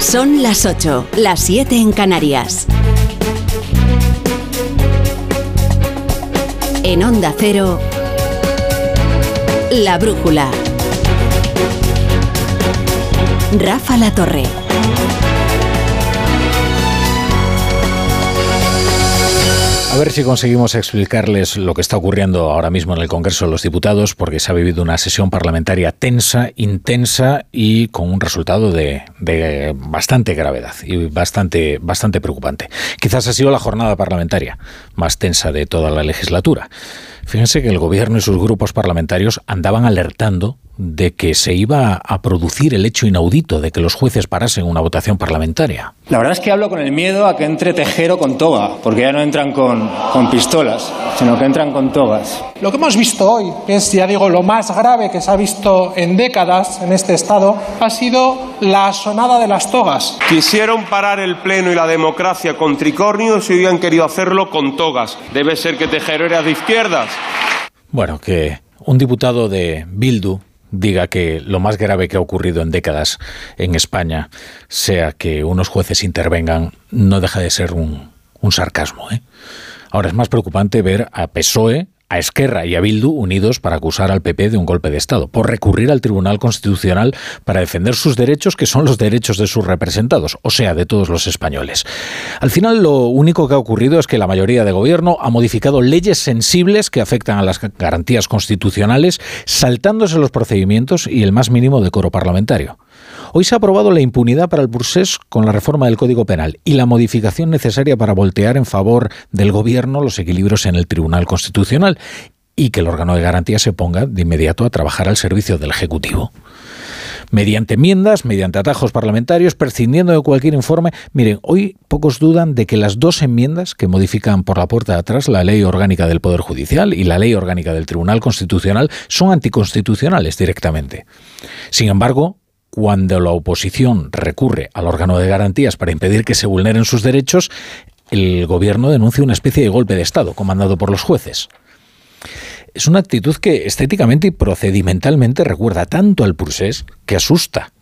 Son las 8, las 7 en Canarias. En Onda Cero, La Brújula. Rafa La Torre. A ver si conseguimos explicarles lo que está ocurriendo ahora mismo en el Congreso de los Diputados, porque se ha vivido una sesión parlamentaria tensa, intensa y con un resultado de, de, bastante gravedad y bastante, bastante preocupante. Quizás ha sido la jornada parlamentaria más tensa de toda la legislatura. Fíjense que el gobierno y sus grupos parlamentarios andaban alertando de que se iba a producir el hecho inaudito de que los jueces parasen una votación parlamentaria. La verdad es que hablo con el miedo a que entre tejero con toga, porque ya no entran con, con pistolas, sino que entran con togas. Lo que hemos visto hoy, que es, ya digo, lo más grave que se ha visto en décadas en este Estado, ha sido la sonada de las togas. Quisieron parar el Pleno y la democracia con tricornios y hubieran querido hacerlo con togas. Debe ser que Tejero era de izquierdas. Bueno, que un diputado de Bildu diga que lo más grave que ha ocurrido en décadas en España sea que unos jueces intervengan, no deja de ser un, sarcasmo. ¿eh? Ahora es más preocupante ver a PSOE, a Esquerra y a Bildu unidos para acusar al PP de un golpe de Estado, por recurrir al Tribunal Constitucional para defender sus derechos, que son los derechos de sus representados, o sea, de todos los españoles. Al final, lo único que ha ocurrido es que la mayoría de gobierno ha modificado leyes sensibles que afectan a las garantías constitucionales, saltándose los procedimientos y el más mínimo decoro parlamentario. Hoy se ha aprobado la impunidad para el Bursés con la reforma del Código Penal y la modificación necesaria para voltear en favor del Gobierno los equilibrios en el Tribunal Constitucional y que el órgano de garantía se ponga de inmediato a trabajar al servicio del Ejecutivo mediante enmiendas, mediante atajos parlamentarios, prescindiendo de cualquier informe. Miren, hoy pocos dudan de que las dos enmiendas que modifican por la puerta de atrás la ley orgánica del Poder Judicial y la ley orgánica del Tribunal Constitucional son anticonstitucionales directamente. Sin embargo, cuando la oposición recurre al órgano de garantías para impedir que se vulneren sus derechos, el gobierno denuncia una especie de golpe de Estado comandado por los jueces. Es una actitud que estéticamente y procedimentalmente recuerda tanto al Pursés que asusta.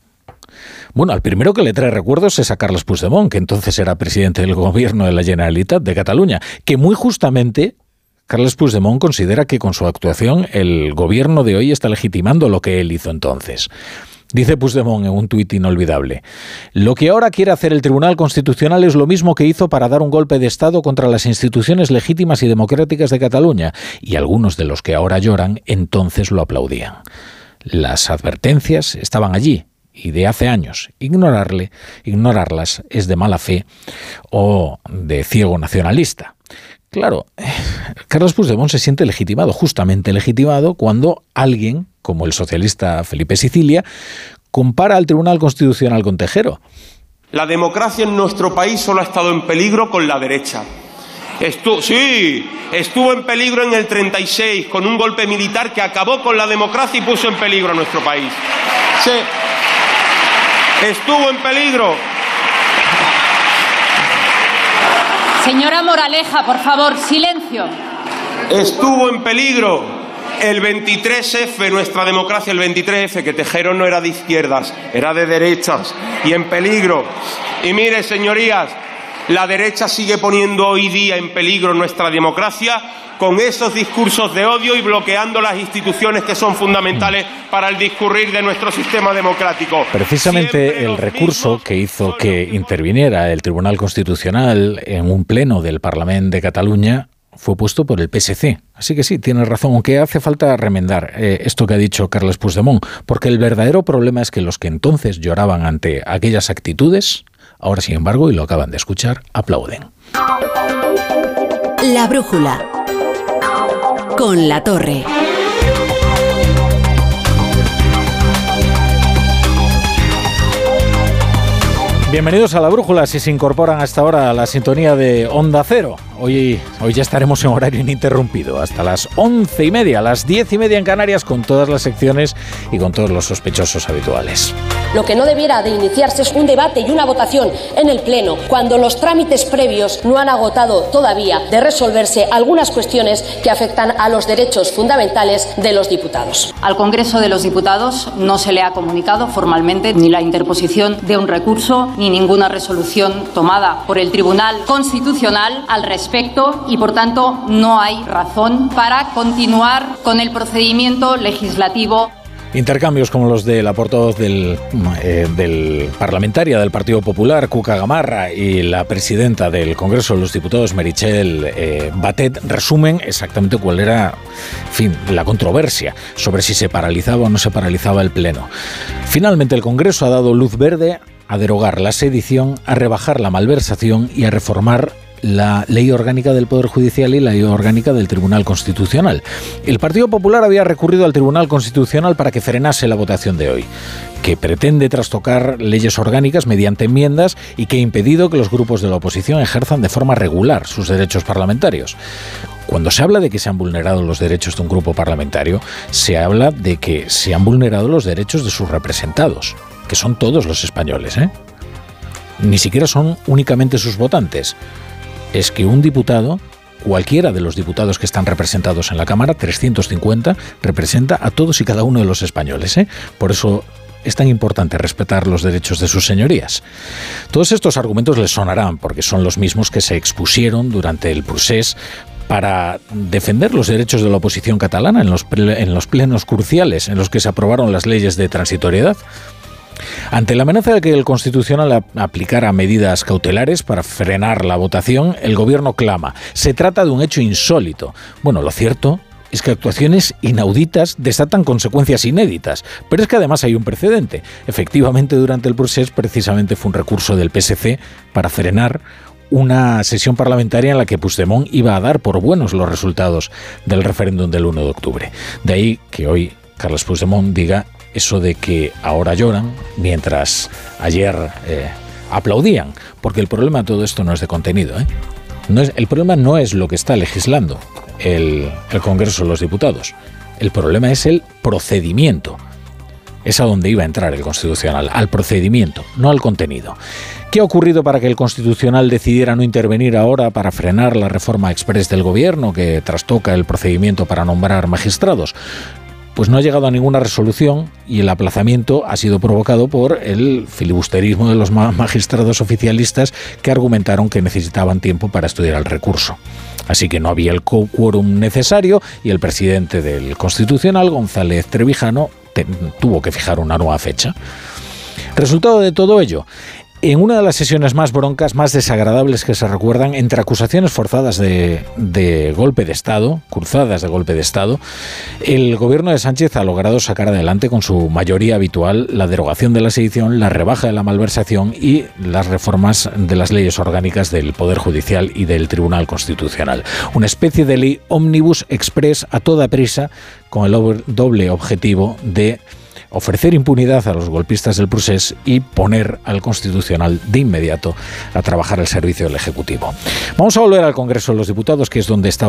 Bueno, al primero que le trae recuerdos es a Carles Puigdemont, que entonces era presidente del gobierno de la Generalitat de Cataluña, que muy justamente Carles Puigdemont considera que con su actuación el gobierno de hoy está legitimando lo que él hizo entonces. Dice Puigdemont en un tuit inolvidable. Lo que ahora quiere hacer el Tribunal Constitucional es lo mismo que hizo para dar un golpe de Estado contra las instituciones legítimas y democráticas de Cataluña, y algunos de los que ahora lloran entonces lo aplaudían. Las advertencias estaban allí, y de hace años. Ignorarle, ignorarlas es de mala fe o de ciego nacionalista. Claro, Carlos Puigdemont se siente legitimado, justamente legitimado, cuando alguien, como el socialista Felipe Sicilia, compara al Tribunal Constitucional con Tejero. La democracia en nuestro país solo ha estado en peligro con la derecha. Estu sí, estuvo en peligro en el 36 con un golpe militar que acabó con la democracia y puso en peligro a nuestro país. Sí, estuvo en peligro Señora Moraleja, por favor, silencio. Estuvo en peligro el 23F, nuestra democracia, el 23F, que Tejero no era de izquierdas, era de derechas, y en peligro. Y mire, señorías, la derecha sigue poniendo hoy día en peligro nuestra democracia con esos discursos de odio y bloqueando las instituciones que son fundamentales para el discurrir de nuestro sistema democrático. Precisamente el recurso que hizo que interviniera el Tribunal Constitucional en un pleno del Parlamento de Cataluña fue puesto por el PSC. Así que sí, tiene razón, aunque hace falta remendar eh, esto que ha dicho Carles Puigdemont, porque el verdadero problema es que los que entonces lloraban ante aquellas actitudes, ahora sin embargo, y lo acaban de escuchar, aplauden. La brújula con la torre. Bienvenidos a la Brújula, si se incorporan hasta ahora a la sintonía de Onda Cero. Hoy, hoy ya estaremos en horario ininterrumpido, hasta las once y media, las diez y media en Canarias, con todas las secciones y con todos los sospechosos habituales. Lo que no debiera de iniciarse es un debate y una votación en el Pleno cuando los trámites previos no han agotado todavía de resolverse algunas cuestiones que afectan a los derechos fundamentales de los diputados. Al Congreso de los Diputados no se le ha comunicado formalmente ni la interposición de un recurso ni ninguna resolución tomada por el Tribunal Constitucional al respecto y, por tanto, no hay razón para continuar con el procedimiento legislativo Intercambios como los de la portavoz del, eh, del, parlamentaria del Partido Popular, Cuca Gamarra, y la presidenta del Congreso de los Diputados, Merichel eh, Batet, resumen exactamente cuál era fin, la controversia sobre si se paralizaba o no se paralizaba el Pleno. Finalmente, el Congreso ha dado luz verde a derogar la sedición, a rebajar la malversación y a reformar la ley orgánica del Poder Judicial y la ley orgánica del Tribunal Constitucional. El Partido Popular había recurrido al Tribunal Constitucional para que frenase la votación de hoy, que pretende trastocar leyes orgánicas mediante enmiendas y que ha impedido que los grupos de la oposición ejerzan de forma regular sus derechos parlamentarios. Cuando se habla de que se han vulnerado los derechos de un grupo parlamentario, se habla de que se han vulnerado los derechos de sus representados, que son todos los españoles, ¿eh? Ni siquiera son únicamente sus votantes es que un diputado, cualquiera de los diputados que están representados en la Cámara, 350, representa a todos y cada uno de los españoles. ¿eh? Por eso es tan importante respetar los derechos de sus señorías. Todos estos argumentos les sonarán porque son los mismos que se expusieron durante el procés para defender los derechos de la oposición catalana en los, en los plenos cruciales en los que se aprobaron las leyes de transitoriedad. Ante la amenaza de que el Constitucional aplicara medidas cautelares para frenar la votación, el Gobierno clama. Se trata de un hecho insólito. Bueno, lo cierto es que actuaciones inauditas desatan consecuencias inéditas, pero es que además hay un precedente. Efectivamente, durante el proceso precisamente fue un recurso del PSC para frenar una sesión parlamentaria en la que Puigdemont iba a dar por buenos los resultados del referéndum del 1 de octubre. De ahí que hoy Carlos Puigdemont diga eso de que ahora lloran mientras ayer eh, aplaudían, porque el problema de todo esto no es de contenido. ¿eh? El problema no es lo que está legislando el, el Congreso de los Diputados, el problema es el procedimiento. Es a donde iba a entrar el Constitucional, al procedimiento, no al contenido. ¿Qué ha ocurrido para que el Constitucional decidiera no intervenir ahora para frenar la reforma express del Gobierno que trastoca el procedimiento para nombrar magistrados? Pues no ha llegado a ninguna resolución y el aplazamiento ha sido provocado por el filibusterismo de los magistrados oficialistas que argumentaron que necesitaban tiempo para estudiar el recurso. Así que no había el quórum necesario y el presidente del Constitucional, González Trevijano, tuvo que fijar una nueva fecha. Resultado de todo ello, en una de las sesiones más broncas, más desagradables que se recuerdan, entre acusaciones forzadas de, golpe de Estado, cruzadas de golpe de Estado, el gobierno de Sánchez ha logrado sacar adelante con su mayoría habitual la derogación de la sedición, la rebaja de la malversación y las reformas de las leyes orgánicas del Poder Judicial y del Tribunal Constitucional. Una especie de ley omnibus express a toda prisa con el doble objetivo de ofrecer impunidad a los golpistas del procés y poner al Constitucional de inmediato a trabajar al servicio del Ejecutivo. Vamos a volver al Congreso de los Diputados, que es donde está